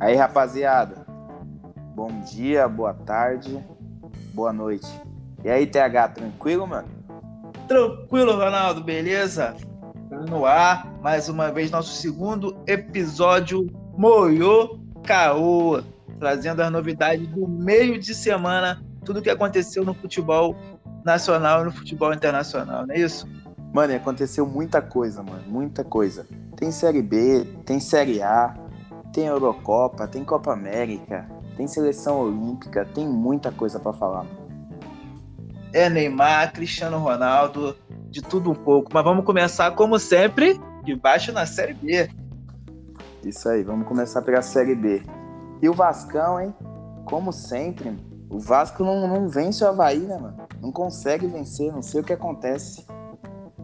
Aí, rapaziada. Bom dia, boa tarde, boa noite. E aí, TH, tranquilo, mano? Tranquilo, Ronaldo, beleza? No ar, mais uma vez, nosso segundo episódio Moyo Caô, trazendo as novidades do meio de semana, tudo o que aconteceu no futebol nacional e no futebol internacional, não é isso? Mano, aconteceu muita coisa, mano, muita coisa. Tem Série B, tem Série A, tem Eurocopa, tem Copa América, tem seleção olímpica, tem muita coisa para falar. É Neymar, Cristiano Ronaldo, de tudo um pouco. Mas vamos começar, como sempre, de baixo na Série B. Isso aí, vamos começar pela Série B. E o Vascão, hein? Como sempre, o Vasco não, não vence o Havaí, né, mano? Não consegue vencer, não sei o que acontece.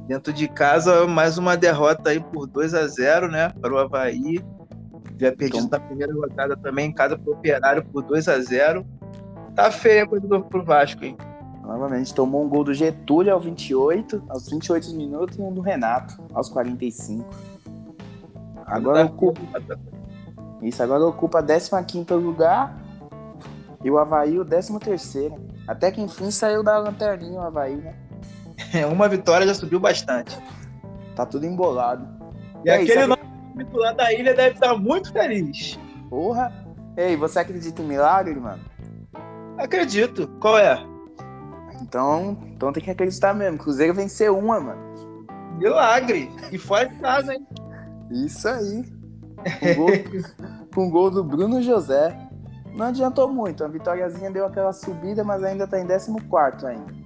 Dentro de casa, mais uma derrota aí por 2 a 0 né? Para o Havaí. Já perdido então... na primeira rodada também em casa pro Operário por 2 a 0 Tá feia a coisa do pro Vasco, hein? Novamente, tomou um gol do Getúlio aos 28, aos 28 minutos e um do Renato aos 45. Agora ocupa. Isso, agora ocupa 15 lugar e o Havaí o 13. Até que enfim saiu da lanterninha o Havaí, né? Uma vitória já subiu bastante. Tá tudo embolado. E, e aí, aquele sabe titular da ilha deve estar muito feliz. Porra! Ei, você acredita em milagre, mano? Acredito. Qual é? Então, então tem que acreditar mesmo. Cruzeiro venceu uma, mano. Milagre! E fora de casa, hein? Isso aí. Com gol, com gol do Bruno José. Não adiantou muito. A vitóriazinha deu aquela subida, mas ainda tá em 14 ainda.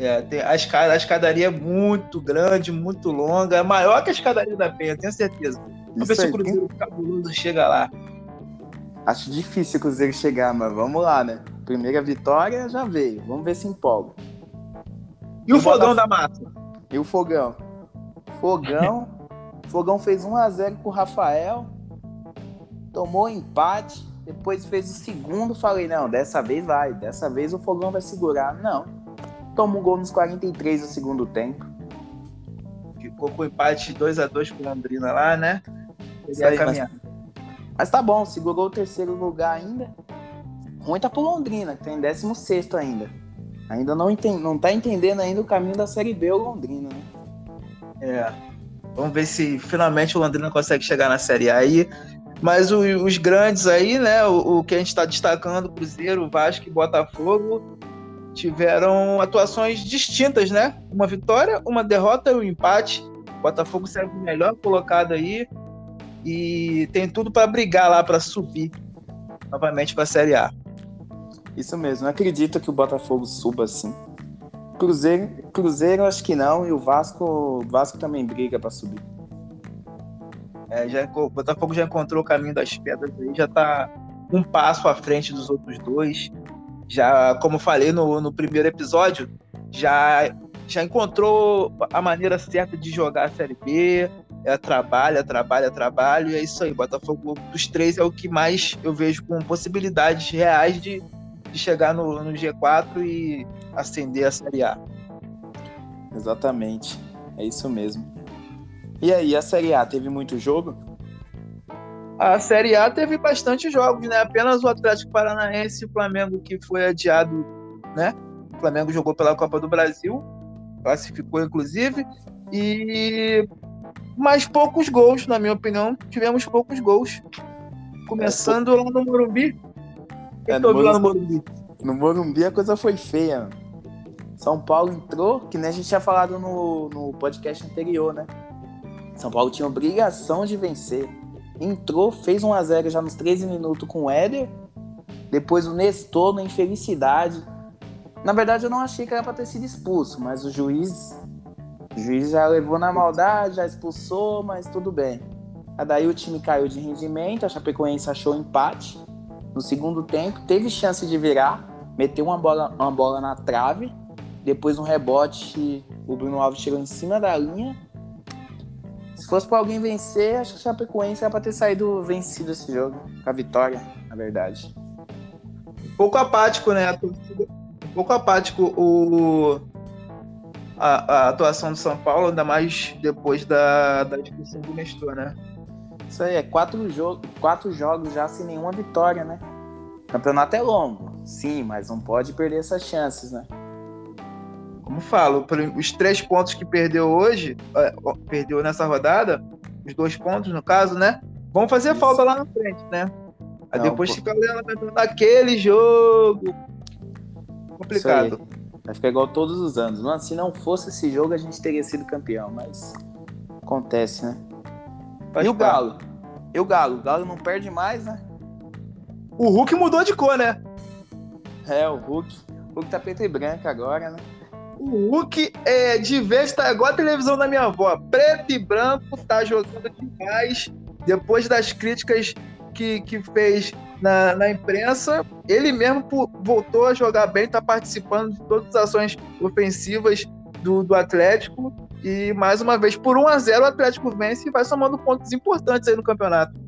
É, tem, a, escada, a escadaria é muito grande, muito longa, é maior que a escadaria da Penha, tenho certeza. Vamos ver se o Cruzeiro tem... cabuloso chega lá. Acho difícil o Cruzeiro chegar, mas vamos lá, né? Primeira vitória já veio, vamos ver se empolga. E, e o fogão da massa? E o fogão? Fogão. fogão fez 1x0 com o Rafael, tomou empate, depois fez o segundo. Falei, não, dessa vez vai, dessa vez o fogão vai segurar. Não toma um gol nos 43 do segundo tempo. Ficou com empate 2 a 2 com Londrina lá, né? Isso aí, mas, mas, tá bom, segurou o terceiro lugar ainda. Ruim tá pro Londrina, que tem 16 ainda. Ainda não, entende, não tá entendendo ainda o caminho da Série B o Londrina, né? É. Vamos ver se finalmente o Londrina consegue chegar na Série A aí. Mas o, os grandes aí, né? O, o que a gente está destacando, Cruzeiro, Vasco e Botafogo, tiveram atuações distintas, né? Uma vitória, uma derrota e um empate. O Botafogo serve melhor colocado aí e tem tudo para brigar lá para subir novamente para a Série A. Isso mesmo, não acredito que o Botafogo suba assim. Cruzeiro, Cruzeiro acho que não e o Vasco, o Vasco também briga para subir. É, já, o Botafogo já encontrou o caminho das pedras aí, já está um passo à frente dos outros dois já, como falei no, no primeiro episódio, já, já encontrou a maneira certa de jogar a Série B. É trabalho, trabalho, trabalho, e é isso aí. Botafogo dos três é o que mais eu vejo com possibilidades reais de, de chegar no, no G4 e ascender a Série A. Exatamente, é isso mesmo. E aí, a Série A teve muito jogo? A Série A teve bastante jogos, né? Apenas o Atlético Paranaense e o Flamengo que foi adiado, né? O Flamengo jogou pela Copa do Brasil, classificou inclusive, e mais poucos gols, na minha opinião, tivemos poucos gols. Começando é, lá no Morumbi. É, no, Morumbi. lá no Morumbi. No Morumbi a coisa foi feia. São Paulo entrou, que nem a gente tinha falado no, no podcast anterior, né? São Paulo tinha obrigação de vencer entrou, fez 1 a 0 já nos 13 minutos com o Éder. Depois o Nestor na infelicidade. Na verdade, eu não achei que era para ter sido expulso, mas o juiz, o juiz já levou na maldade, já expulsou, mas tudo bem. Daí o time caiu de rendimento, a Chapecoense achou empate no segundo tempo, teve chance de virar, meteu uma bola, uma bola na trave, depois um rebote, o Bruno Alves chegou em cima da linha fosse pra alguém vencer, acho que o Chapecoense era pra ter saído vencido esse jogo. Com a vitória, na verdade. Um pouco apático, né? Um pouco apático o... A, a, atuação do São Paulo, ainda mais depois da, da expulsão do Nestor, né? Isso aí, é quatro, jo quatro jogos já sem nenhuma vitória, né? O campeonato é longo, sim, mas não pode perder essas chances, né? Como falo, os três pontos que perdeu hoje, é, perdeu nessa rodada, os dois pontos no caso, né? Vão fazer Isso. falta lá na frente, né? Aí não, depois pô... fica olhando naquele jogo. Complicado. Vai ficar igual todos os anos. Mano, se não fosse esse jogo, a gente teria sido campeão, mas acontece, né? Faz e o Galo? E o Galo? O Galo não perde mais, né? O Hulk mudou de cor, né? É, o Hulk. O Hulk tá preto e branco agora, né? O Hulk é de vez tá igual a televisão da minha avó. Preto e branco, tá jogando demais. Depois das críticas que, que fez na, na imprensa, ele mesmo voltou a jogar bem, tá participando de todas as ações ofensivas do, do Atlético. E mais uma vez, por 1 a 0 o Atlético vence e vai somando pontos importantes aí no campeonato.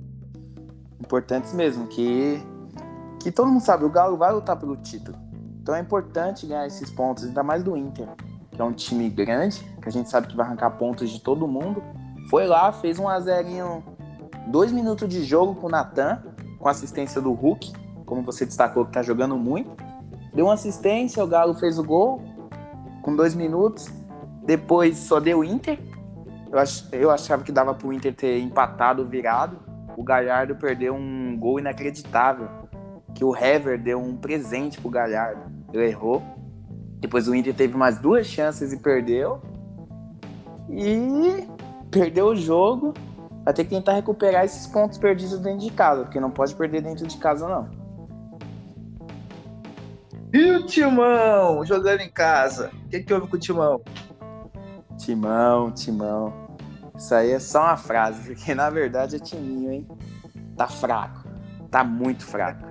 Importantes mesmo, que, que todo mundo sabe, o Galo vai lutar pelo título. Então é importante ganhar esses pontos, ainda mais do Inter, que é um time grande, que a gente sabe que vai arrancar pontos de todo mundo. Foi lá, fez um a 0 dois minutos de jogo com o Natan, com assistência do Hulk, como você destacou, que tá jogando muito. Deu uma assistência, o Galo fez o gol com dois minutos. Depois só deu Inter. Eu, ach, eu achava que dava pro Inter ter empatado, virado. O Galhardo perdeu um gol inacreditável. Que o Hever deu um presente pro Galhardo. Ele errou. Depois o Inter teve mais duas chances e perdeu. E perdeu o jogo. Vai ter que tentar recuperar esses pontos perdidos dentro de casa, porque não pode perder dentro de casa, não. E o Timão jogando em casa? O que, que houve com o Timão? Timão, Timão. Isso aí é só uma frase, porque na verdade é timinho, hein? Tá fraco. Tá muito fraco.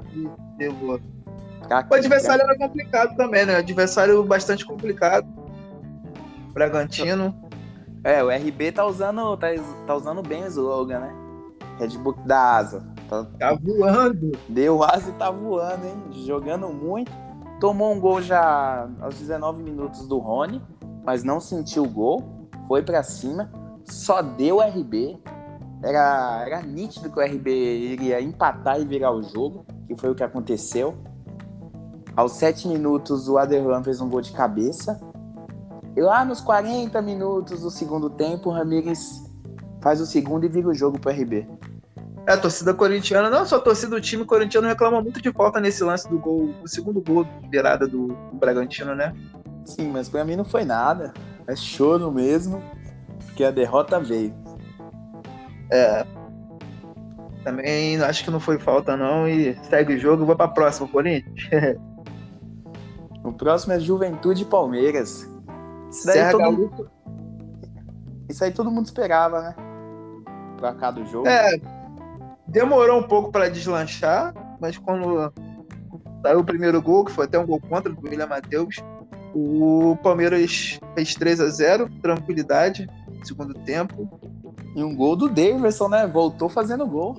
Derrubou. o adversário era complicado também, né? Adversário bastante complicado. Bragantino. É, o RB tá usando, tá, tá usando bem o slogan, né? Red Bull da asa. Tá, tá voando. Deu asa e tá voando, hein? Jogando muito. Tomou um gol já aos 19 minutos do Rony mas não sentiu o gol, foi para cima, só deu RB. Era, era nítido que o RB iria empatar e virar o jogo, que foi o que aconteceu. Aos 7 minutos, o Aderlan fez um gol de cabeça. E lá nos 40 minutos do segundo tempo, o Ramires faz o segundo e vira o jogo pro RB. É, a torcida corintiana, não só a torcida do time corintiano reclama muito de falta nesse lance do gol, do segundo gol de virada do, do Bragantino, né? Sim, mas pra mim não foi nada. É choro mesmo, porque a derrota veio. É. Também acho que não foi falta, não. E segue o jogo, vou pra próxima, Corinthians. o próximo é Juventude e Palmeiras. Isso daí, todo... Isso aí todo mundo esperava, né? Pra cá do jogo. É. Demorou um pouco para deslanchar, mas quando saiu o primeiro gol, que foi até um gol contra do William Matheus, o Palmeiras fez 3 a 0 tranquilidade, segundo tempo. E um gol do Davidson, né? Voltou fazendo gol.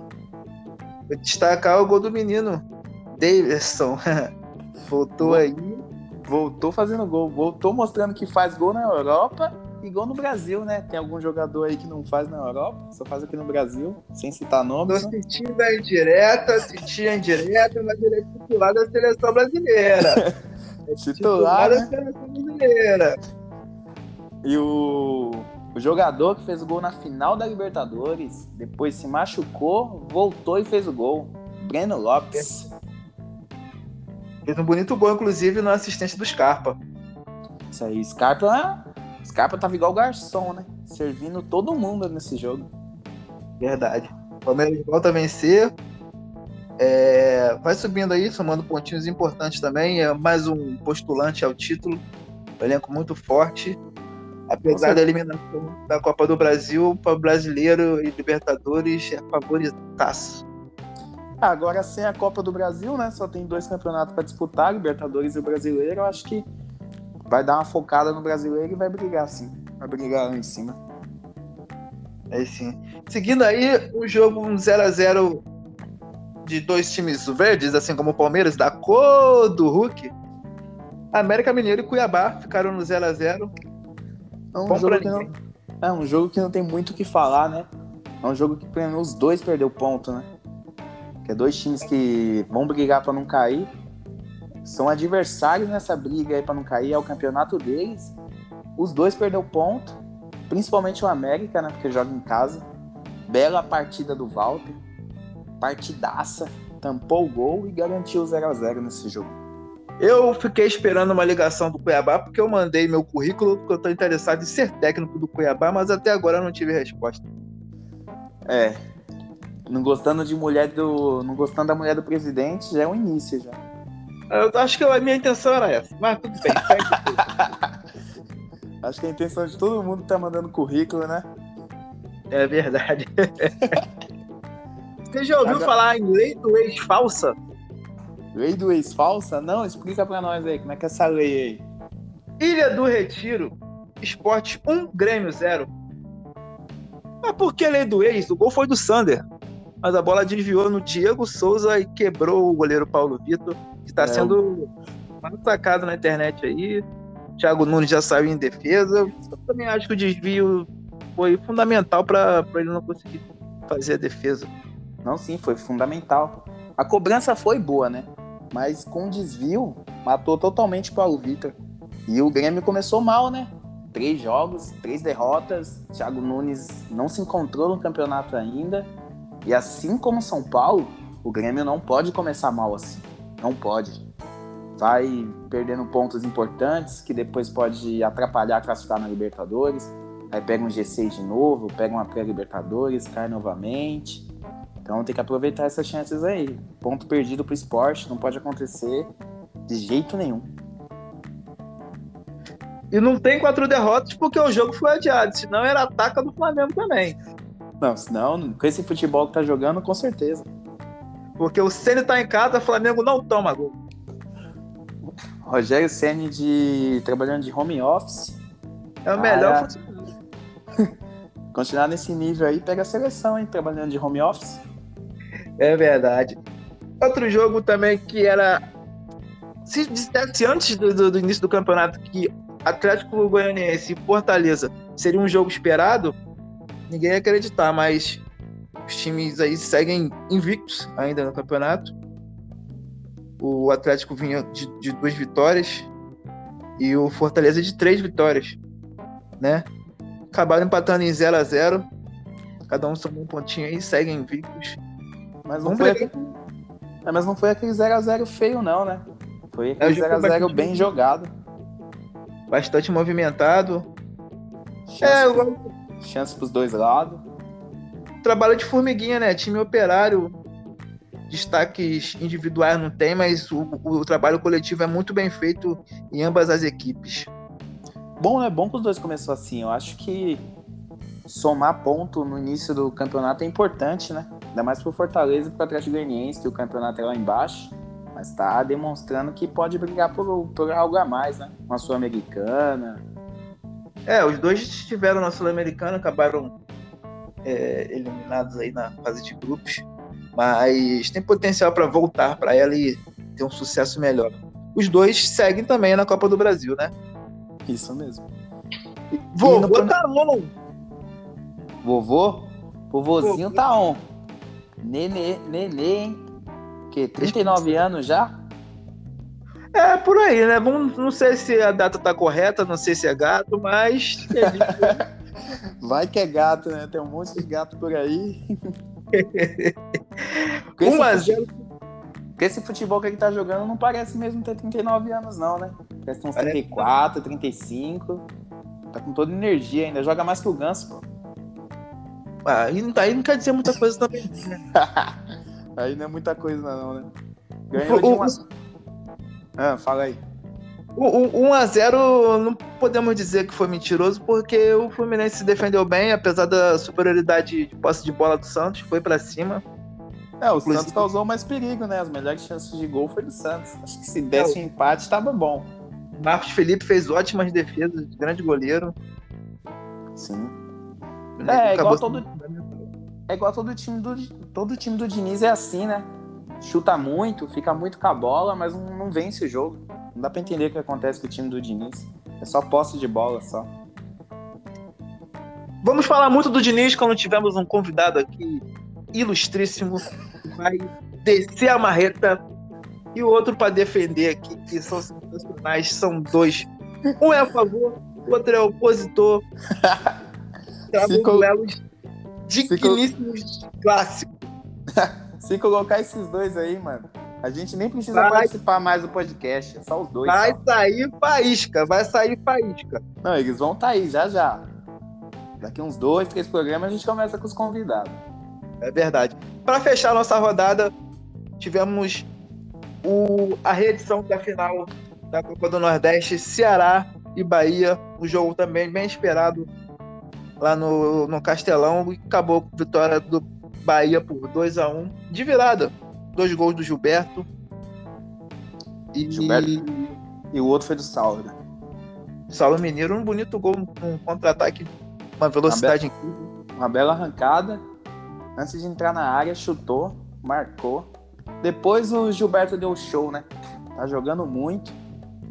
Vou destacar o gol do menino, Davidson. Voltou aí. Voltou fazendo gol. Voltou mostrando que faz gol na Europa e gol no Brasil, né? Tem algum jogador aí que não faz na Europa, só faz aqui no Brasil, sem citar nomes. Tô né? sentindo a indireta, senti a indireta, mas ele é titular da seleção brasileira. É titular, né? brasileira. E o, o jogador que fez o gol na final da Libertadores, depois se machucou, voltou e fez o gol. Breno Lopes. Fez um bonito gol, inclusive, na assistência do Scarpa. Isso aí, Scarpa, Scarpa tava igual garçom, né? Servindo todo mundo nesse jogo. Verdade. Palmeiras volta a vencer. É, vai subindo aí, somando pontinhos importantes também. É mais um postulante ao título. Um elenco muito forte. Apesar da eliminação da Copa do Brasil, para o brasileiro e Libertadores é favoritaço. Agora, sem a Copa do Brasil, né? Só tem dois campeonatos para disputar, Libertadores e o Brasileiro. Eu acho que vai dar uma focada no brasileiro e vai brigar sim. Vai brigar lá em cima. É sim. Seguindo aí, o jogo 0x0 de dois times verdes, assim como o Palmeiras, da cor do Hulk, América Mineiro e Cuiabá ficaram no 0 a 0 é um, jogo que não, é um jogo que não tem muito o que falar, né? É um jogo que os dois perdeu ponto, né? Que é dois times que vão brigar para não cair. São adversários nessa briga aí para não cair, é o campeonato deles. Os dois perdeu ponto, principalmente o América, né? Porque joga em casa. Bela partida do Walter. Partidaça. Tampou o gol e garantiu o 0x0 nesse jogo. Eu fiquei esperando uma ligação do Cuiabá porque eu mandei meu currículo porque eu estou interessado em ser técnico do Cuiabá, mas até agora eu não tive resposta. É. Não gostando de mulher do. Não gostando da mulher do presidente já é um início já. Eu acho que a minha intenção era essa, mas tudo bem. acho que a intenção de todo mundo tá mandando currículo, né? É verdade. Você já ouviu Agora... falar em lei do ex falsa? Lei do ex falsa? Não, explica pra nós aí, como é que é essa lei aí? Ilha do Retiro, esporte 1, Grêmio 0. Mas por que lei do ex? O gol foi do Sander. Mas a bola desviou no Diego Souza e quebrou o goleiro Paulo Vitor, que está é. sendo atacado na internet aí. Thiago Nunes já saiu em defesa. Eu também acho que o desvio foi fundamental para ele não conseguir fazer a defesa. Não, sim, foi fundamental. A cobrança foi boa, né? Mas com desvio, matou totalmente o Paulo Vitor. E o Grêmio começou mal, né? Três jogos, três derrotas. Thiago Nunes não se encontrou no campeonato ainda. E assim como São Paulo, o Grêmio não pode começar mal assim. Não pode. Vai perdendo pontos importantes que depois pode atrapalhar a classificar na Libertadores. Aí pega um G6 de novo, pega uma pré-Libertadores, cai novamente. Então tem que aproveitar essas chances aí. Ponto perdido pro esporte, não pode acontecer de jeito nenhum. E não tem quatro derrotas porque o jogo foi adiado, senão era ataca do Flamengo também. Não, senão, com esse futebol que tá jogando, com certeza. Porque o Ceni tá em casa, o Flamengo não toma gol. Rogério Ceni de trabalhando de home office. É o melhor futebol. Continuar nesse nível aí, pega a seleção, hein, trabalhando de home office. É verdade. Outro jogo também que era. Se dissesse antes do, do, do início do campeonato que Atlético Goianiense e Fortaleza seria um jogo esperado, ninguém ia acreditar, mas os times aí seguem invictos ainda no campeonato. O Atlético vinha de, de duas vitórias e o Fortaleza de três vitórias, né? Acabaram empatando em 0 a 0 Cada um somou um pontinho aí, seguem invictos. Mas não, foi, aquele... é, mas não foi aquele 0x0 feio, não, né? Foi é, aquele 0x0 bem jogado. Bastante movimentado. Chance, é, eu... chance pros dois lados. Trabalho de formiguinha, né? Time operário. Destaques individuais não tem, mas o, o trabalho coletivo é muito bem feito em ambas as equipes. Bom, é bom que os dois começou assim. Eu acho que somar ponto no início do campeonato é importante, né? Ainda mais pro Fortaleza e pro Atlético Goianiense, que o campeonato é lá embaixo. Mas tá demonstrando que pode brigar por, por algo a mais, né? Uma Sul-Americana. É, os dois estiveram na Sul-Americana, acabaram é, eliminados aí na fase de grupos. Mas tem potencial para voltar para ela e ter um sucesso melhor. Os dois seguem também na Copa do Brasil, né? Isso mesmo. Vovô tá on. Vovô? Vovozinho Vovô. tá on. Nenê, nenê, hein? Que 39 anos já? É, por aí, né? Vamos, não sei se a data tá correta, não sei se é gato, mas. Vai que é gato, né? Tem um monte de gato por aí. 1 a 0 Porque esse futebol que ele tá jogando não parece mesmo ter 39 anos, não, né? Parece uns 34, 35. Tá com toda energia ainda. Joga mais que o Ganso, pô. Ah, aí, não, aí não quer dizer muita coisa também. aí não é muita coisa, não, né? Ganhou de uma. Ah, fala aí. O, o 1x0 não podemos dizer que foi mentiroso, porque o Fluminense se defendeu bem, apesar da superioridade de posse de bola do Santos, foi para cima. É, o Inclusive... Santos causou mais perigo, né? As melhores chances de gol foi do Santos. Acho que se desse é, um empate, tava bom. Marcos Felipe fez ótimas defesas, grande goleiro. Sim. É, é igual todo. É igual todo time do. Todo time do Diniz é assim, né? Chuta muito, fica muito com a bola, mas não, não vence o jogo. Não dá pra entender o que acontece com o time do Diniz. É só posse de bola só. Vamos falar muito do Diniz quando tivemos um convidado aqui ilustríssimo, vai descer a marreta e o outro para defender aqui, que são sensacionais, são dois. Um é a favor, o outro é opositor. Travou duelos digníssimos clássicos. Se colocar esses dois aí, mano, a gente nem precisa vai, participar mais do podcast, é só os dois. Vai só. sair faísca, vai sair faísca. Não, eles vão estar tá aí já já. Daqui uns dois, três programas a gente começa com os convidados. É verdade. Para fechar nossa rodada, tivemos o, a reedição da final da Copa do Nordeste, Ceará e Bahia. Um jogo também bem esperado lá no, no Castelão e acabou com vitória do Bahia por 2 a 1 de virada. Dois gols do Gilberto. E, Gilberto. e o outro foi do Saulo. Né? Saulo Mineiro, um bonito gol, um contra-ataque, uma velocidade uma incrível. Uma bela arrancada. Antes de entrar na área, chutou, marcou. Depois o Gilberto deu show, né? Tá jogando muito.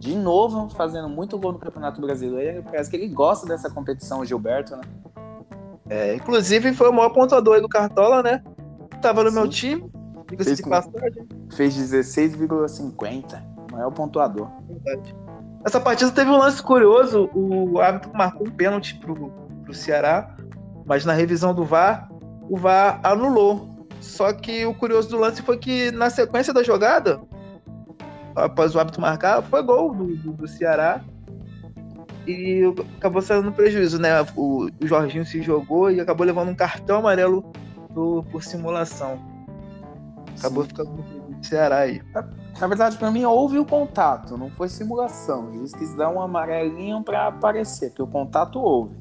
De novo, fazendo muito gol no Campeonato Brasileiro. Parece que ele gosta dessa competição, o Gilberto, né? É, inclusive foi o maior pontuador aí do Cartola, né? Tava no Sim. meu time. Fez, de passagem. fez 16,50. Maior pontuador. Verdade. Essa partida teve um lance curioso. O árbitro marcou um pênalti pro, pro Ceará, mas na revisão do VAR, o VAR anulou. Só que o curioso do lance foi que na sequência da jogada, após o árbitro marcar, foi gol do, do, do Ceará. E acabou saindo no prejuízo, né? O, o, Jorginho se jogou e acabou levando um cartão amarelo por, por simulação. Acabou Sim. ficando no prejuízo do Ceará aí. Na verdade, para mim, houve o contato, não foi simulação. Eles quis dar um amarelinho para aparecer, que o contato houve.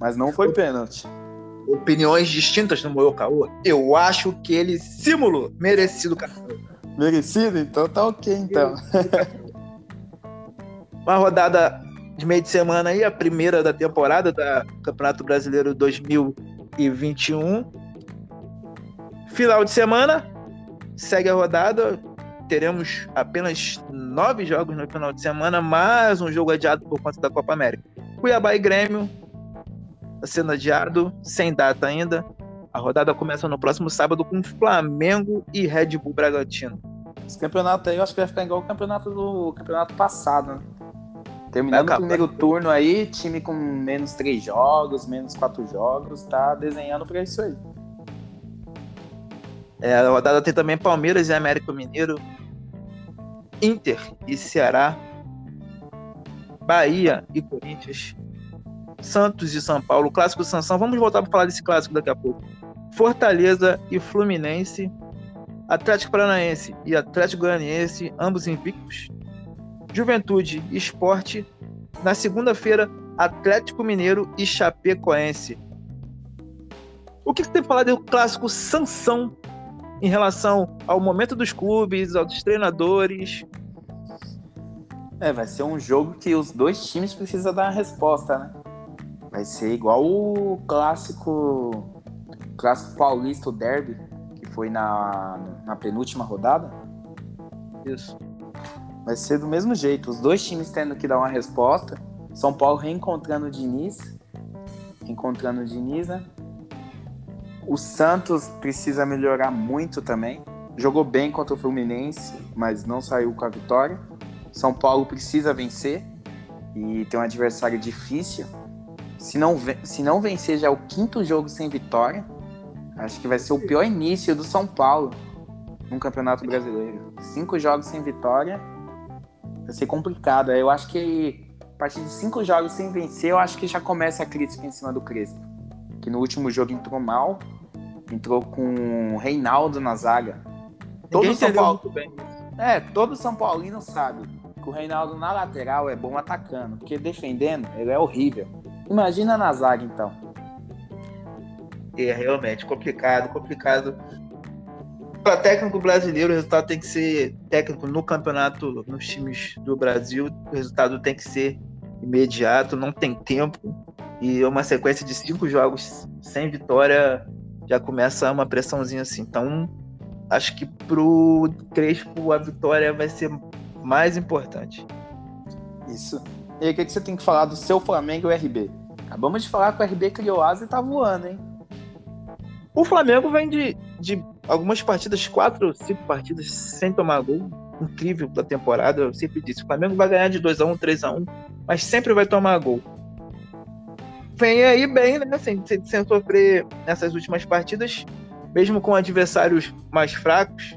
Mas não foi pênalti opiniões distintas no Moyokawa, eu acho que ele simulou merecido cartão. Merecido? Então tá ok, então. Uma rodada de meio de semana aí, a primeira da temporada da Campeonato Brasileiro 2021. Final de semana, segue a rodada. Teremos apenas nove jogos no final de semana, mais um jogo adiado por conta da Copa América. Cuiabá e Grêmio, sendo adiado, sem data ainda. A rodada começa no próximo sábado com Flamengo e Red Bull Bragantino. Esse campeonato aí eu acho que vai ficar igual o campeonato do campeonato passado, né? Terminando o primeiro turno aí, time com menos três jogos, menos quatro jogos, tá desenhando para isso aí. É, a rodada tem também Palmeiras e América Mineiro, Inter e Ceará, Bahia e Corinthians, Santos e São Paulo, clássico Sansão. Vamos voltar para falar desse clássico daqui a pouco. Fortaleza e Fluminense, Atlético Paranaense e Atlético Goianiense, ambos invictos. Juventude e Esporte. Na segunda-feira, Atlético Mineiro e Chapecoense. O que você tem falar do clássico Sansão em relação ao momento dos clubes, aos treinadores? É, vai ser um jogo que os dois times precisam dar uma resposta, né? Vai ser igual o clássico clássico paulista, o derby, que foi na, na penúltima rodada. Isso. Vai ser do mesmo jeito, os dois times tendo que dar uma resposta. São Paulo reencontrando o Diniz, encontrando o Diniz, né? O Santos precisa melhorar muito também. Jogou bem contra o Fluminense, mas não saiu com a vitória. São Paulo precisa vencer e tem um adversário difícil se não, se não vencer já é o quinto jogo sem vitória, acho que vai ser o pior início do São Paulo no Campeonato Brasileiro. Cinco jogos sem vitória vai ser complicado. Eu acho que a partir de cinco jogos sem vencer, eu acho que já começa a crítica em cima do Crespo. Que no último jogo entrou mal, entrou com o Reinaldo na zaga. Todo São Paulo. É, todo São Paulino sabe que o Reinaldo na lateral é bom atacando, porque defendendo ele é horrível. Imagina na zaga, então. É realmente complicado, complicado. Para técnico brasileiro, o resultado tem que ser técnico no campeonato, nos times do Brasil, o resultado tem que ser imediato, não tem tempo. E uma sequência de cinco jogos sem vitória já começa uma pressãozinha assim. Então, acho que pro Crespo a vitória vai ser mais importante. Isso. E aí, o que, você tem que falar do seu Flamengo e RB? Acabamos de falar que o RB criou asa e tá voando, hein? O Flamengo vem de, de algumas partidas, quatro, cinco partidas sem tomar gol. Incrível da temporada. Eu sempre disse: o Flamengo vai ganhar de 2x1, 3x1, mas sempre vai tomar gol. Vem aí bem, né? Sem, sem, sem sofrer nessas últimas partidas, mesmo com adversários mais fracos,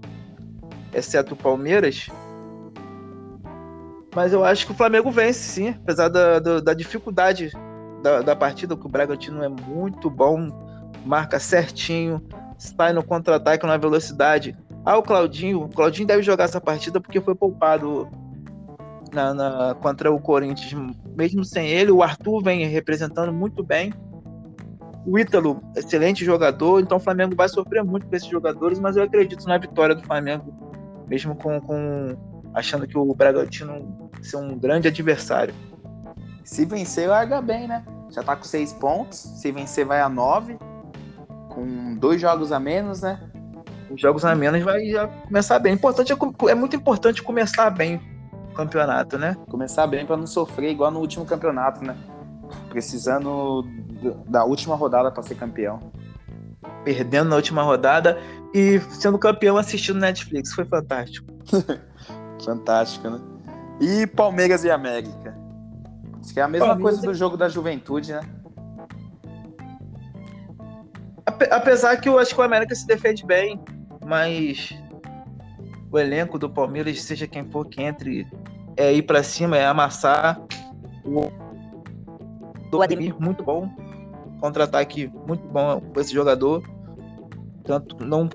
exceto o Palmeiras. Mas eu acho que o Flamengo vence, sim, apesar da, da, da dificuldade da, da partida, que o Bragantino é muito bom, marca certinho, sai no contra-ataque na velocidade. Ah, o Claudinho, o Claudinho deve jogar essa partida porque foi poupado na, na, contra o Corinthians. Mesmo sem ele, o Arthur vem representando muito bem. O Ítalo, excelente jogador, então o Flamengo vai sofrer muito com esses jogadores, mas eu acredito na vitória do Flamengo, mesmo com, com achando que o Bragantino ser um grande adversário. Se vencer, larga bem, né? Já tá com seis pontos. Se vencer, vai a nove. Com dois jogos a menos, né? Os jogos a menos vai já começar bem. Importante é, é muito importante começar bem o campeonato, né? Começar bem para não sofrer igual no último campeonato, né? Precisando da última rodada para ser campeão. Perdendo na última rodada e sendo campeão assistindo Netflix. Foi fantástico. fantástico, né? E Palmeiras e América. Acho que é a mesma Palmeiras coisa do jogo da juventude, né? Apesar que eu acho que o América se defende bem, mas o elenco do Palmeiras, seja quem for que entre, é ir para cima, é amassar. O do Ademir, muito bom. Contra-ataque muito bom com esse jogador. Tanto não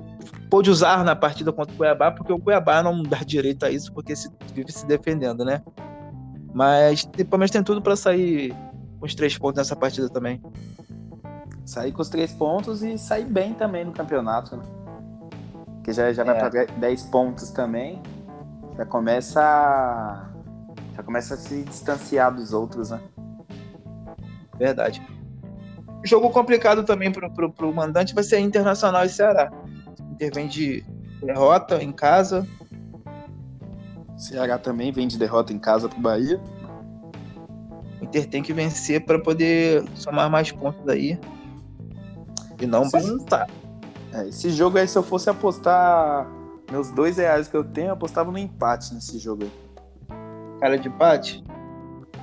pôde usar na partida contra o Cuiabá, porque o Cuiabá não dá direito a isso, porque se vive se defendendo, né? Mas o Palmeiras tem tudo para sair os três pontos nessa partida também. Sair com os três pontos e sair bem também no campeonato, né? Que já, já vai é. para 10 pontos também. Já começa a... já começa a se distanciar dos outros, né? Verdade. Jogo complicado também pro, pro, pro mandante vai ser Internacional e Ceará. Inter vem de derrota em casa, Ceará também vem de derrota em casa pro Bahia. Inter tem que vencer para poder somar mais pontos aí. E não balançar. É, esse jogo aí, se eu fosse apostar meus dois reais que eu tenho, eu apostava no empate nesse jogo aí. Cara de empate?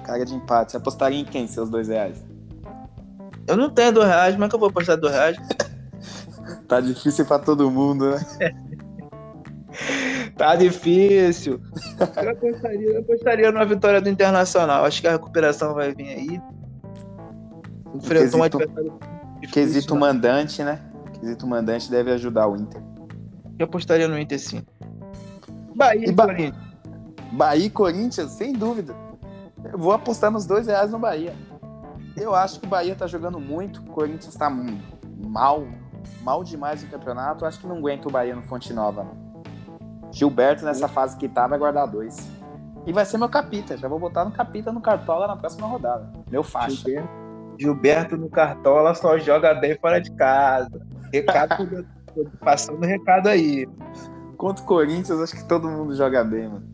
Cara de empate. Você apostaria em quem, seus dois reais? Eu não tenho dois reais, como é que eu vou apostar dois reais? tá difícil pra todo mundo, né? Tá difícil. Eu apostaria, eu apostaria numa vitória do Internacional. Acho que a recuperação vai vir aí. Enfrentou um adversário. Difícil, quesito né? mandante, né? Quesito mandante deve ajudar o Inter. Eu apostaria no Inter sim. Bahia e, ba Corinthians. Bahia e Corinthians, sem dúvida. Eu vou apostar nos dois reais no Bahia. Eu acho que o Bahia tá jogando muito, o Corinthians tá mal, mal demais no campeonato. Eu acho que não aguenta o Bahia no Fonte Nova. Não. Gilberto, nessa fase que tá, vai guardar dois. E vai ser meu capita. Já vou botar no capita no Cartola na próxima rodada. Meu faixa. Gilberto, Gilberto no Cartola só joga bem fora de casa. Recado, passando recado aí. Contra o Corinthians, acho que todo mundo joga bem, mano.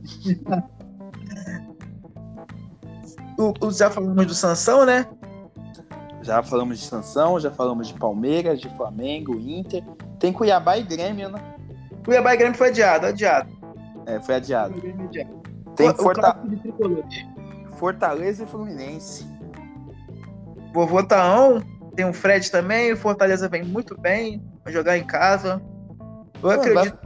o, já falamos do Sansão, né? Já falamos de Sansão, já falamos de Palmeiras, de Flamengo, Inter. Tem Cuiabá e Grêmio, né? Cuiabá e Grêmio foi adiado, adiado. É, foi adiado. Tem o, Forta... o Fortaleza e Fluminense. Vovô Taão, tem o Fred também, o Fortaleza vem muito bem, vai jogar em casa. Eu acredito.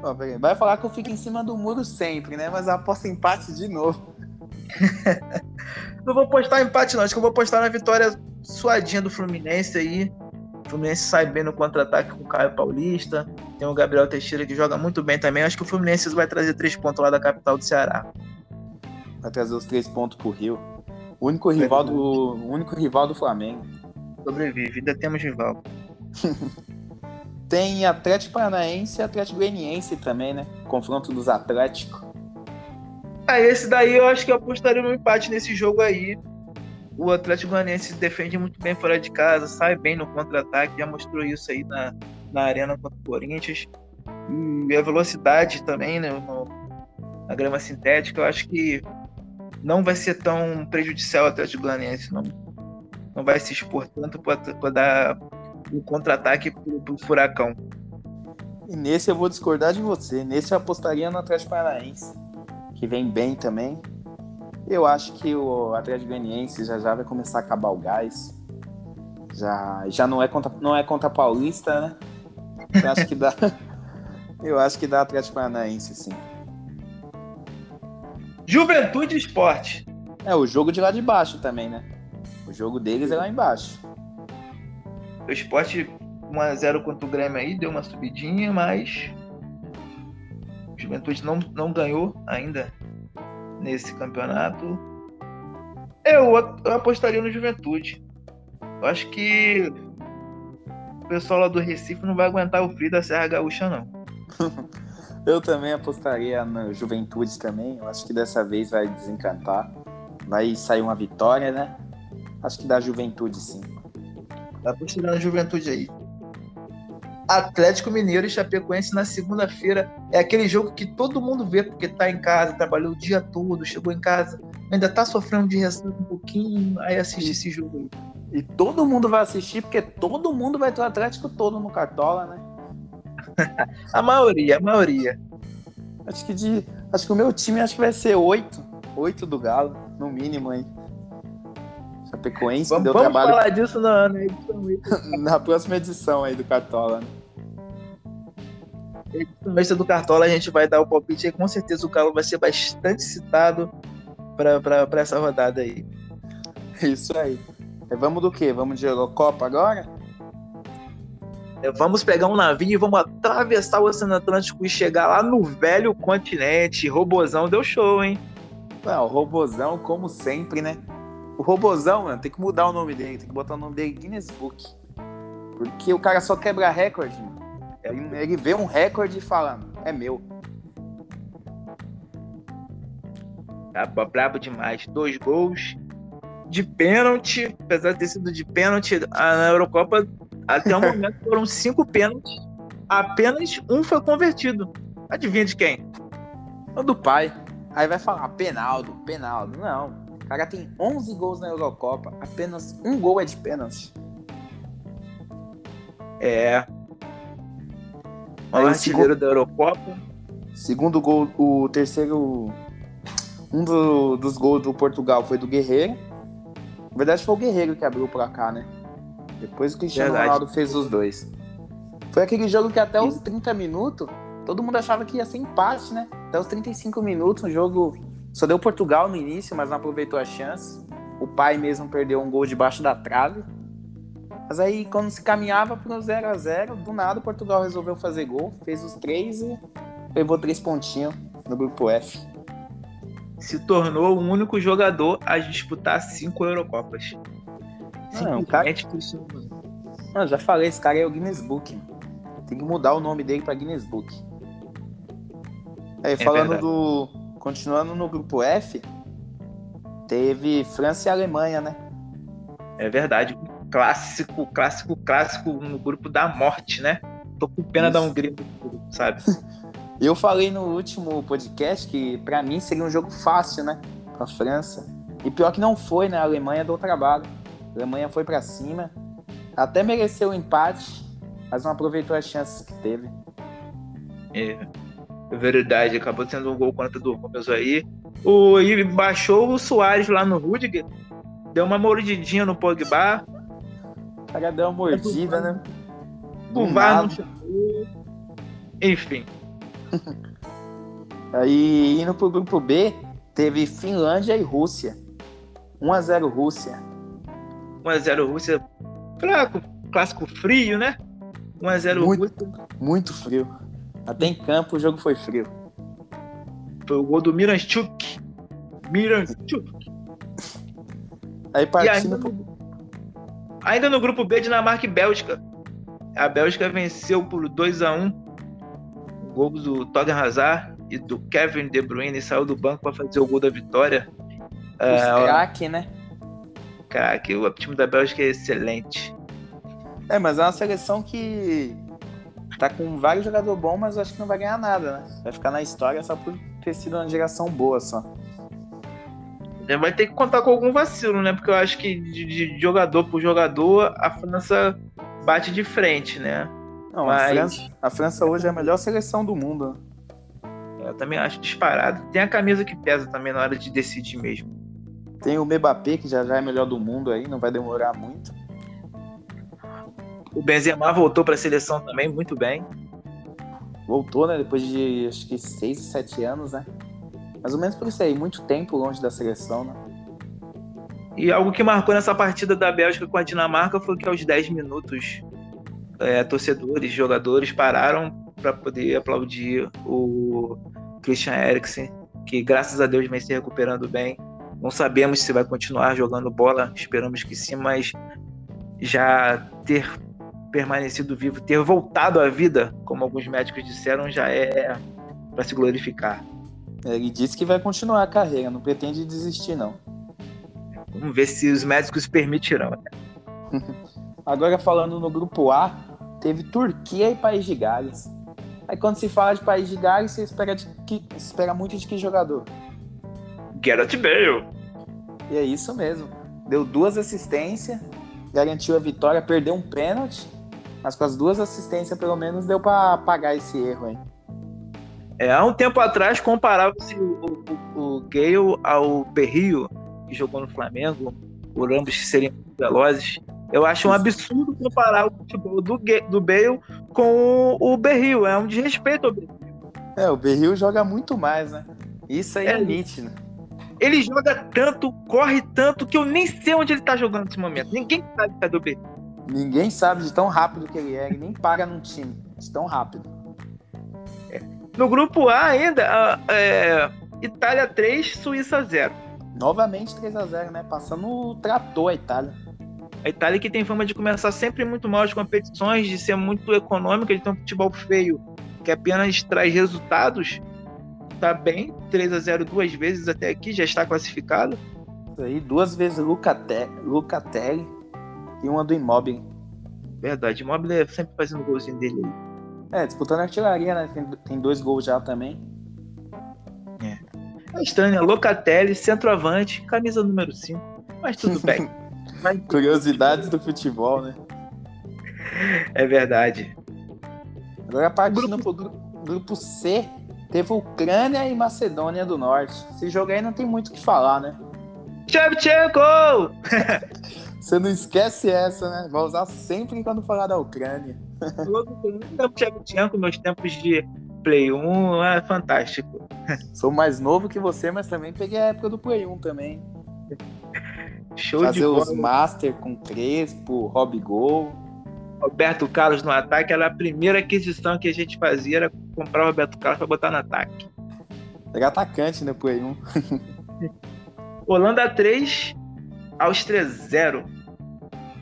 Vai... vai falar que eu fico em cima do muro sempre, né? Mas eu aposto empate de novo. não vou postar empate, não. Acho que eu vou postar na vitória suadinha do Fluminense aí. O Fluminense sai bem no contra-ataque com o Caio Paulista. Tem o Gabriel Teixeira que joga muito bem também. Acho que o Fluminense vai trazer três pontos lá da capital do Ceará. Vai trazer os três pontos pro Rio. O único rival do, o único rival do Flamengo. Sobrevive, ainda temos rival. Tem Atlético Paranaense e Atlético Goianiense também, né? Confronto dos Atléticos. Ah, esse daí eu acho que eu apostaria no empate nesse jogo aí o Atlético Goianiense defende muito bem fora de casa, sai bem no contra-ataque, já mostrou isso aí na, na arena contra o Corinthians. E a velocidade também né, no, na grama sintética, eu acho que não vai ser tão prejudicial ao Atlético Goianiense, não. não vai se expor tanto para dar um contra-ataque para o Furacão. E nesse eu vou discordar de você. Nesse eu apostaria no Atlético Paranaense, que vem bem também. Eu acho que o Atlético Goianiense já já vai começar a acabar o gás. Já, já não é contra não é contra Paulista, né? Eu acho que dá. eu acho que dá Atlético Paranaense, sim. Juventude Esporte. É, o jogo de lá de baixo também, né? O jogo deles é lá embaixo. O esporte 1x0 contra o Grêmio aí, deu uma subidinha, mas. O Juventude não, não ganhou ainda nesse campeonato. Eu, eu apostaria no Juventude. Eu acho que o pessoal lá do Recife não vai aguentar o frio da Serra Gaúcha, não. eu também apostaria no Juventude também. Eu acho que dessa vez vai desencantar. Vai sair uma vitória, né? Acho que dá Juventude sim. Tá apostando na Juventude aí. Atlético Mineiro e Chapecoense na segunda-feira. É aquele jogo que todo mundo vê porque tá em casa, trabalhou o dia todo, chegou em casa, ainda tá sofrendo de ressaca um pouquinho, aí assiste esse jogo aí. E todo mundo vai assistir porque todo mundo vai ter o Atlético todo no Cartola, né? a maioria, a maioria. Acho que de, acho que o meu time acho que vai ser oito, oito do Galo, no mínimo aí. Chapecoense vamos, deu vamos trabalho. falar disso na, na edição na próxima edição aí do Cartola, né? Edição do Cartola a gente vai dar o palpite aí. Com certeza o Galo vai ser bastante citado para essa rodada aí. Isso aí. Vamos do quê? Vamos de Eurocopa agora? É, vamos pegar um navio e vamos atravessar o Oceano Atlântico e chegar lá no velho continente. Robozão deu show, hein? Não, o Robozão, como sempre, né? O Robozão, mano, tem que mudar o nome dele, tem que botar o nome dele Guinness Book. Porque o cara só quebra recorde, mano. Ele, ele vê um recorde e fala, é meu. Tá brabo demais. Dois gols de pênalti, apesar de ter sido de pênalti, na Eurocopa até o momento foram cinco pênaltis. Apenas um foi convertido. Adivinha de quem? O do pai. Aí vai falar, Penaldo, Penaldo. Não, o cara tem 11 gols na Eurocopa, apenas um gol é de pênalti. É. O artilheiro segundo... da Eurocopa. Segundo gol, o terceiro. Um do, dos gols do Portugal foi do Guerreiro. Na verdade, foi o Guerreiro que abriu pra cá, né? Depois o Cristiano verdade. Ronaldo fez os dois. Foi aquele jogo que até os 30 minutos, todo mundo achava que ia ser empate, né? Até os 35 minutos, um jogo só deu Portugal no início, mas não aproveitou a chance. O pai mesmo perdeu um gol debaixo da trave. Mas aí, quando se caminhava para o 0 a 0 do nada Portugal resolveu fazer gol, fez os três e levou três pontinhos no grupo F. Se tornou o único jogador a disputar cinco Eurocopas. Não, cara... Não, já falei, esse cara é o Guinness Book. Tem que mudar o nome dele para Guinness Book. Aí, é falando é do, continuando no grupo F, teve França e Alemanha, né? É verdade. Clássico, clássico, clássico no grupo da morte, né? Tô com pena Isso. da Hungria, sabe? Eu falei no último podcast que para mim seria um jogo fácil, né? Pra França. E pior que não foi, né? A Alemanha deu trabalho. A Alemanha foi para cima. Até mereceu o empate, mas não aproveitou as chances que teve. É. É verdade, acabou sendo um gol contra do Rubens aí. O, e baixou o Soares lá no Rudiger, deu uma mordidinha no Pogba. O cara deu uma mordida, né? O VAR não chamou. Enfim. aí, indo pro grupo B, teve Finlândia e Rússia. 1x0 Rússia. 1x0 Rússia. Fraco, clássico frio, né? 1x0 Rússia. Muito frio. Até em campo o jogo foi frio. Foi o gol do Miranchuk. Miranchuk. Aí partindo ainda, pro... ainda no grupo B, Dinamarca e Bélgica. A Bélgica venceu por 2 a 1 O gol do Torgan Hazard e do Kevin De Bruyne saiu do banco para fazer o gol da vitória. Os uh, craque, né? Craque, o time da Bélgica é excelente. É, mas é uma seleção que tá com vários jogadores bons, mas acho que não vai ganhar nada, né? Vai ficar na história só por ter sido uma geração boa só. vai ter que contar com algum vacilo, né? Porque eu acho que de, de jogador por jogador, a França bate de frente, né? Não, Mas... a, França, a França hoje é a melhor seleção do mundo. Eu também acho disparado. Tem a camisa que pesa também na hora de decidir mesmo. Tem o Mbappé, que já já é melhor do mundo aí, não vai demorar muito. O Benzema voltou para a seleção também, muito bem. Voltou, né? Depois de acho que 6, 7 anos, né? Mais ou menos por isso aí, muito tempo longe da seleção, né? E algo que marcou nessa partida da Bélgica com a Dinamarca foi que aos 10 minutos é, torcedores, jogadores pararam para poder aplaudir o Christian Eriksen, que graças a Deus vem se recuperando bem. Não sabemos se vai continuar jogando bola, esperamos que sim, mas já ter permanecido vivo, ter voltado à vida, como alguns médicos disseram, já é para se glorificar. Ele disse que vai continuar a carreira, não pretende desistir, não. Vamos ver se os médicos permitirão. Né? Agora falando no grupo A, teve Turquia e País de Gales. Aí quando se fala de País de Gales, você espera, de que, espera muito de que jogador? Gareth Bale. E é isso mesmo. Deu duas assistências, garantiu a vitória, perdeu um pênalti, mas com as duas assistências pelo menos deu para apagar esse erro aí. É, há um tempo atrás comparava-se o, o, o Gale ao Berrio, que jogou no Flamengo, por ambos serem velozes. Eu acho um absurdo comparar o futebol do, do Bale com o Berrio. É um desrespeito ao Berrio. É, o Berrio joga muito mais, né? Isso aí é, é nítido. Ele joga tanto, corre tanto, que eu nem sei onde ele tá jogando nesse momento. Ninguém sabe cadê o Berrio. Ninguém sabe de tão rápido que ele é. Ele nem para num time de tão rápido. No grupo A ainda, é, Itália 3, Suíça 0. Novamente 3 a 0 né? Passando o trator a Itália. A Itália que tem fama de começar sempre muito mal as competições, de ser muito econômica, de ter um futebol feio, que apenas traz resultados. Tá bem, 3 a 0 duas vezes até aqui, já está classificado. Isso aí, duas vezes Lucatelli e uma do Immobile. Verdade, Immobile é sempre fazendo golzinho dele aí. É, disputando artilharia, né? Tem, tem dois gols já também. É. É estranho, né? Locatelli, centroavante, camisa número 5. Mas tudo bem. Mas... Curiosidades do futebol, né? É verdade. Agora partindo grupo... pro grupo C, teve Ucrânia e Macedônia do Norte. Esse jogo aí não tem muito o que falar, né? Shevchenko! Você não esquece essa, né? Vai usar sempre quando falar da Ucrânia. Shevchenko, meus tempos de Play 1, é fantástico. Sou mais novo que você, mas também peguei a época do Play 1 também. Show Fazer de bola. os Master com Crespo, Rob Gol. Roberto Carlos no ataque era a primeira aquisição que a gente fazia, era comprar o Roberto Carlos para botar no ataque. Pegar atacante, né, Play 1. Holanda 3, Áustria 0.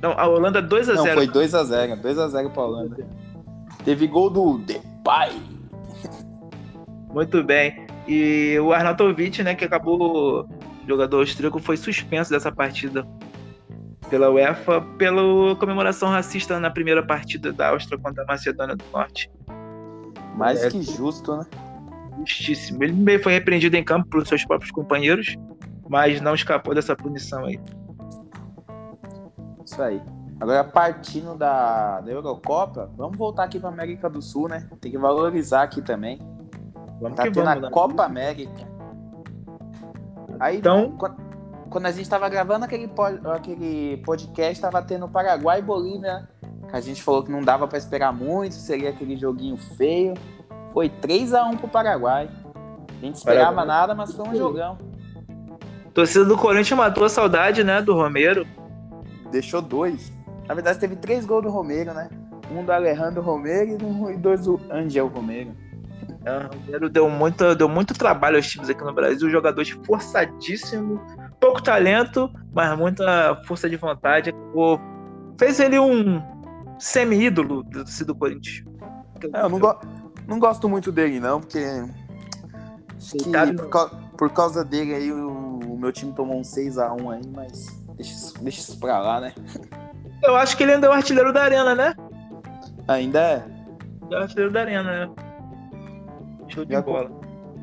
Não, a Holanda 2x0. Não, foi 2x0. 2x0 pra Holanda. Teve gol do Depay. Muito bem. E o Arnautovic, né, que acabou jogador austríaco, foi suspenso dessa partida pela UEFA pela comemoração racista na primeira partida da Áustria contra a Macedônia do Norte. Mais é, que justo, né? Justíssimo. Ele foi repreendido em campo pelos seus próprios companheiros, mas não escapou dessa punição aí. Isso aí. Agora, partindo da, da Eurocopa, vamos voltar aqui para América do Sul, né? Tem que valorizar aqui também. Vamos tá tendo vamos, a né? Copa América. Aí, então... quando, quando a gente tava gravando aquele, aquele podcast, tava tendo Paraguai e Bolívia, que a gente falou que não dava para esperar muito, seria aquele joguinho feio. Foi 3 a 1 pro Paraguai. A gente esperava Paraguai. nada, mas foi um jogão. Torcida do Corinthians matou a saudade, né, do Romero deixou dois. Na verdade, teve três gols do Romero, né? Um do Alejandro Romero e dois do Angel Romero. É, o Romero deu muito, deu muito trabalho aos times aqui no Brasil, jogadores forçadíssimo, pouco talento, mas muita força de vontade. Acabou, fez ele um semi-ídolo do, do Corinthians. É, eu não, go não gosto muito dele, não, porque. por, causa, por, causa dele aí, o, o meu time tomou um 6x1 aí, mas Deixa isso, deixa isso pra lá, né? Eu acho que ele ainda é o artilheiro da arena, né? Ainda é? É o artilheiro da arena, né? Show de Já bola.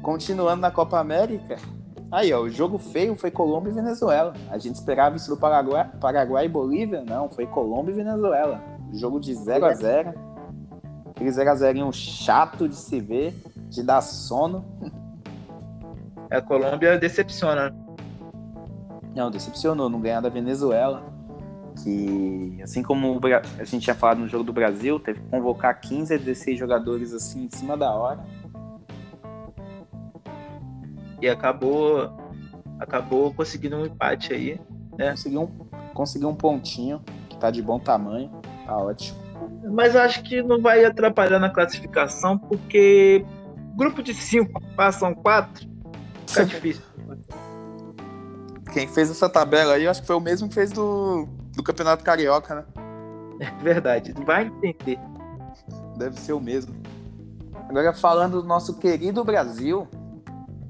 Continuando na Copa América, Aí, ó, o jogo feio foi Colômbia e Venezuela. A gente esperava isso do Paraguai, Paraguai e Bolívia. Não, foi Colômbia e Venezuela. Jogo de 0 a 0 Aquele 0x0 chato de se ver, de dar sono. A Colômbia decepciona. Não, decepcionou, não ganhar da Venezuela. Que, assim como a gente tinha falado no jogo do Brasil, teve que convocar 15 a 16 jogadores assim em cima da hora e acabou acabou conseguindo um empate aí, né? Conseguiu um, conseguiu um pontinho que tá de bom tamanho, tá ótimo. Mas acho que não vai atrapalhar na classificação, porque grupo de cinco passam quatro, fica difícil. Quem fez essa tabela aí, acho que foi o mesmo que fez do, do Campeonato Carioca, né? É verdade, vai entender. Deve ser o mesmo. Agora falando do nosso querido Brasil,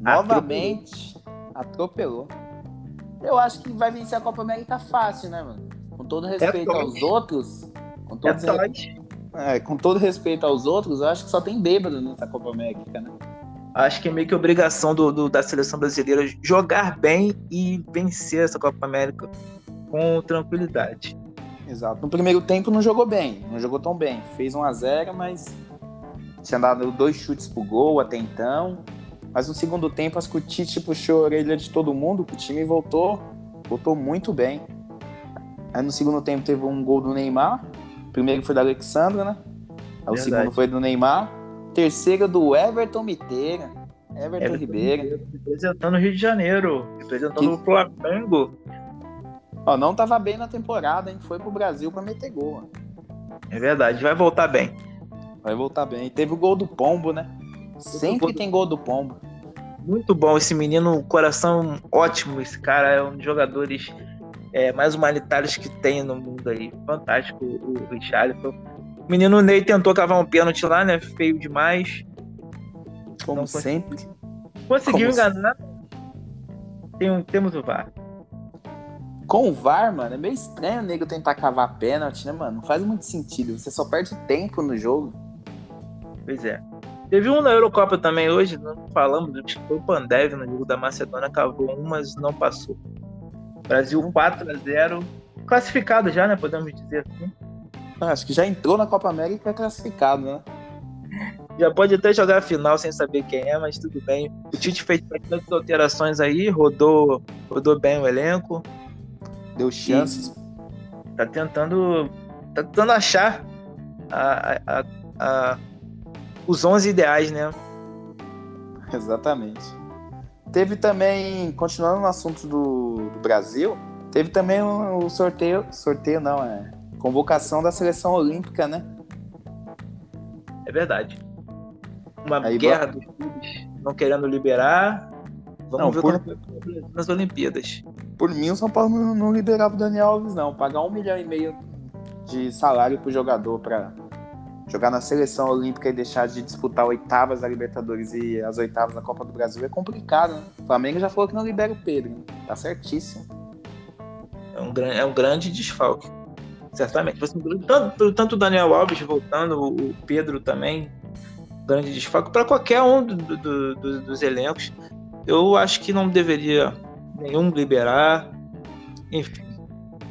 Novamente, atropelou. Eu acho que vai vencer a Copa América fácil, né, mano? Com todo respeito é aos outros. Com todo, é, é, com todo respeito aos outros, eu acho que só tem bêbado nessa Copa América, né? Acho que é meio que obrigação do, do, da seleção brasileira jogar bem e vencer essa Copa América com tranquilidade. Exato. No primeiro tempo não jogou bem, não jogou tão bem. Fez 1 a 0 mas tinha dado dois chutes pro gol até então. Mas no segundo tempo, acho que o Tite puxou a orelha de todo mundo, o time voltou, voltou muito bem. Aí no segundo tempo teve um gol do Neymar. O primeiro foi da Alexandra, né? Aí o segundo foi do Neymar. Terceiro do Everton Miteira. Everton, Everton Ribeiro. Representando o Rio de Janeiro. Representando que... o Flamengo. Ó, não tava bem na temporada, hein? Foi pro Brasil pra meter gol. Mano. É verdade, vai voltar bem. Vai voltar bem. Teve o gol do Pombo, né? Sempre tem gol do Pombo. Muito bom esse menino, coração ótimo. Esse cara é um dos jogadores é, mais humanitários que tem no mundo aí. Fantástico o, o Richarlison. O menino Ney tentou cavar um pênalti lá, né? Feio demais. Como Não sempre. Conseguiu Como enganar. Tem um, temos o VAR. Com o VAR, mano, é meio estranho o nego tentar cavar pênalti, né, mano? Não faz muito sentido. Você só perde tempo no jogo. Pois é. Teve um na Eurocopa também hoje, não falamos, acho que foi o Pandev no jogo da Macedônia, cavou um, mas não passou. Brasil 4 a 0 classificado já, né? Podemos dizer assim. Ah, acho que já entrou na Copa América é classificado, né? Já pode até jogar a final sem saber quem é, mas tudo bem. O Tite fez tantas alterações aí, rodou, rodou bem o elenco. Deu chances. Tá tentando. Tá tentando achar a, a, a os 11 ideais, né? Exatamente. Teve também, continuando no assunto do, do Brasil, teve também o, o, sorteio, sorteio não, é convocação da seleção olímpica, né? É verdade. Uma Aí, guerra dos clubes não querendo liberar. Vamos não, ver por... como nas Olimpíadas. Por mim, o São Paulo não, não liberava o Daniel Alves, não. Pagar um milhão e meio de salário pro jogador para jogar na seleção olímpica e deixar de disputar oitavas da Libertadores e as oitavas da Copa do Brasil é complicado, né? O Flamengo já falou que não libera o Pedro, né? tá certíssimo. É um, é um grande desfalque, certamente. Tanto, tanto o Daniel Alves voltando, o Pedro também, grande desfalque, para qualquer um do, do, do, dos elencos. Eu acho que não deveria nenhum liberar, enfim.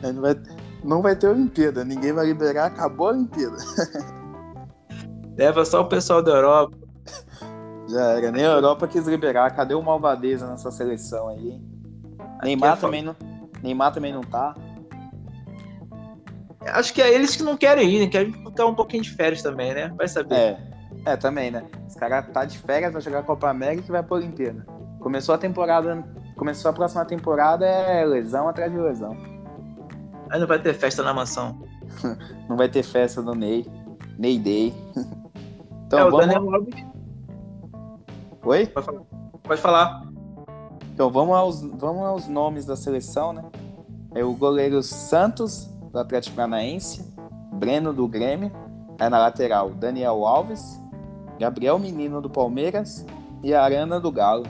É, não, vai, não vai ter Olimpíada, ninguém vai liberar, acabou a Olimpíada. Leva só o pessoal da Europa. Já era, nem a Europa quis liberar. Cadê o Malvadeza nessa seleção aí? Neymar é também, não, Neymar também não tá. Acho que é eles que não querem ir, né? Querem ficar um pouquinho de férias também, né? Vai saber. É, é também, né? Esse cara tá de férias, vai jogar a Copa América e vai pra Olimpíada. Começou a temporada, começou a próxima temporada, é lesão atrás de lesão. Aí não vai ter festa na mansão. não vai ter festa do Ney. Ney Day. Então, é, o vamos... Daniel Alves. Oi? Pode falar. Pode falar. Então vamos aos, vamos aos nomes da seleção, né? É o goleiro Santos, do Atlético Paranaense, Breno do Grêmio, aí na lateral Daniel Alves, Gabriel Menino do Palmeiras e Arana do Galo.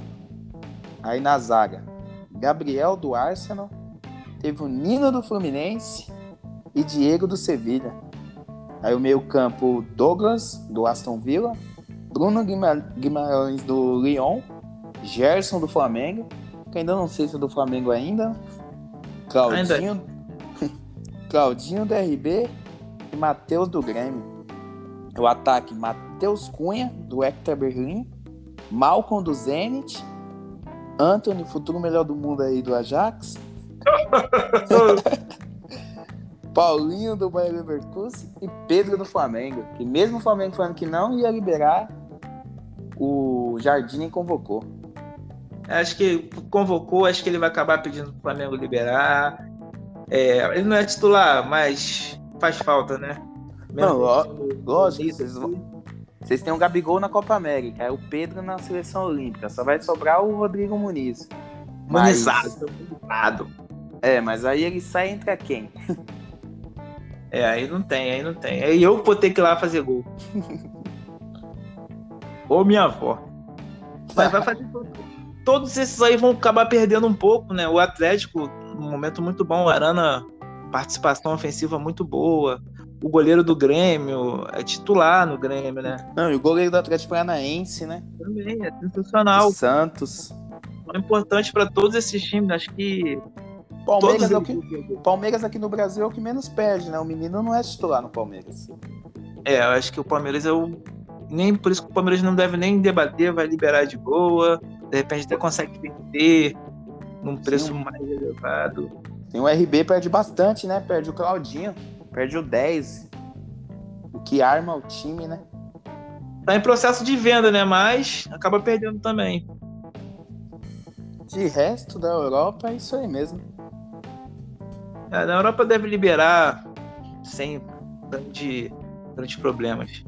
Aí na zaga, Gabriel do Arsenal, teve o Nino do Fluminense e Diego do Sevilha. Aí o meio-campo, Douglas, do Aston Villa, Bruno Guimarães, do Lyon, Gerson, do Flamengo, que ainda não sei se é do Flamengo ainda. Claudinho. Ainda. Claudinho do RB e Matheus do Grêmio. O ataque, Matheus Cunha, do Hector Berlim. Malcolm do Zenit. Anthony, futuro melhor do mundo aí do Ajax. Paulinho do Bayern Leverkusen e Pedro do Flamengo. Que mesmo o Flamengo falando que não ia liberar, o Jardim convocou. Acho que convocou, acho que ele vai acabar pedindo pro Flamengo liberar. É, ele não é titular, mas faz falta, né? Mesmo não, lógico, vocês, vocês têm o um Gabigol na Copa América, é o Pedro na seleção olímpica, só vai sobrar o Rodrigo Muniz. Munizado, mas... É, mas aí ele sai entre quem? É, aí não tem, aí não tem. Aí eu vou ter que ir lá fazer gol. Ou minha avó. Mas vai fazer Todos esses aí vão acabar perdendo um pouco, né? O Atlético, um momento muito bom. O Arana, participação ofensiva muito boa. O goleiro do Grêmio é titular no Grêmio, né? Não, e o goleiro do Atlético Paranaense, né? Também, é sensacional. O Santos. É importante para todos esses times. Acho que Palmeiras, é o que, Palmeiras aqui no Brasil é o que menos perde, né? O menino não é titular no Palmeiras. É, eu acho que o Palmeiras é o. Nem por isso que o Palmeiras não deve nem debater, vai liberar de boa. De repente até consegue vender num preço Sim. mais elevado. Tem o RB perde bastante, né? Perde o Claudinho, perde o 10. O que arma o time, né? Tá em processo de venda, né? Mas acaba perdendo também. De resto da Europa é isso aí mesmo. É, na Europa deve liberar sem grandes grande problemas.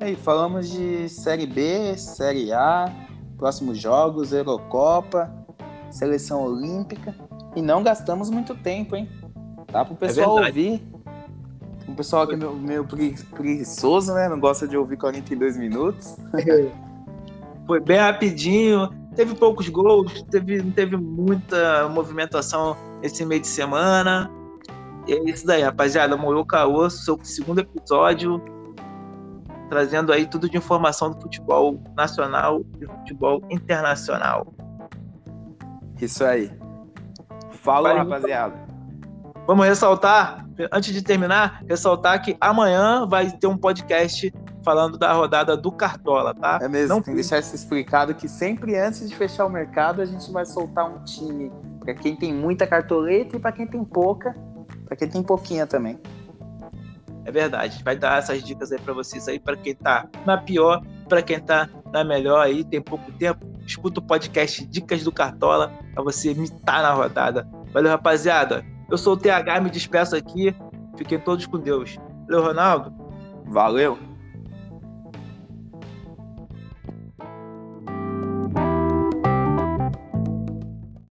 E aí, falamos de Série B, Série A, próximos jogos, Eurocopa, Seleção Olímpica. E não gastamos muito tempo, hein? Tá pro pessoal é ouvir. O pessoal aqui meio, meio preguiçoso, né? Não gosta de ouvir 42 minutos. Foi bem rapidinho. Teve poucos gols, teve, não teve muita movimentação esse meio de semana. E é isso daí, rapaziada. Moiou Caô, seu segundo episódio, trazendo aí tudo de informação do futebol nacional e futebol internacional. Isso aí. Fala, rapaziada. Vamos ressaltar, antes de terminar, ressaltar que amanhã vai ter um podcast falando da rodada do Cartola, tá? É mesmo, Não... tem que deixar isso explicado que sempre antes de fechar o mercado a gente vai soltar um time para quem tem muita cartoleta e para quem tem pouca, para quem tem pouquinha também. É verdade, vai dar essas dicas aí para vocês aí, para quem tá na pior, para quem tá na melhor aí, tem pouco tempo, escuta o podcast Dicas do Cartola para você imitar na rodada. Valeu, rapaziada. Eu sou o TH, me despeço aqui. Fiquem todos com Deus. Valeu, Ronaldo. Valeu.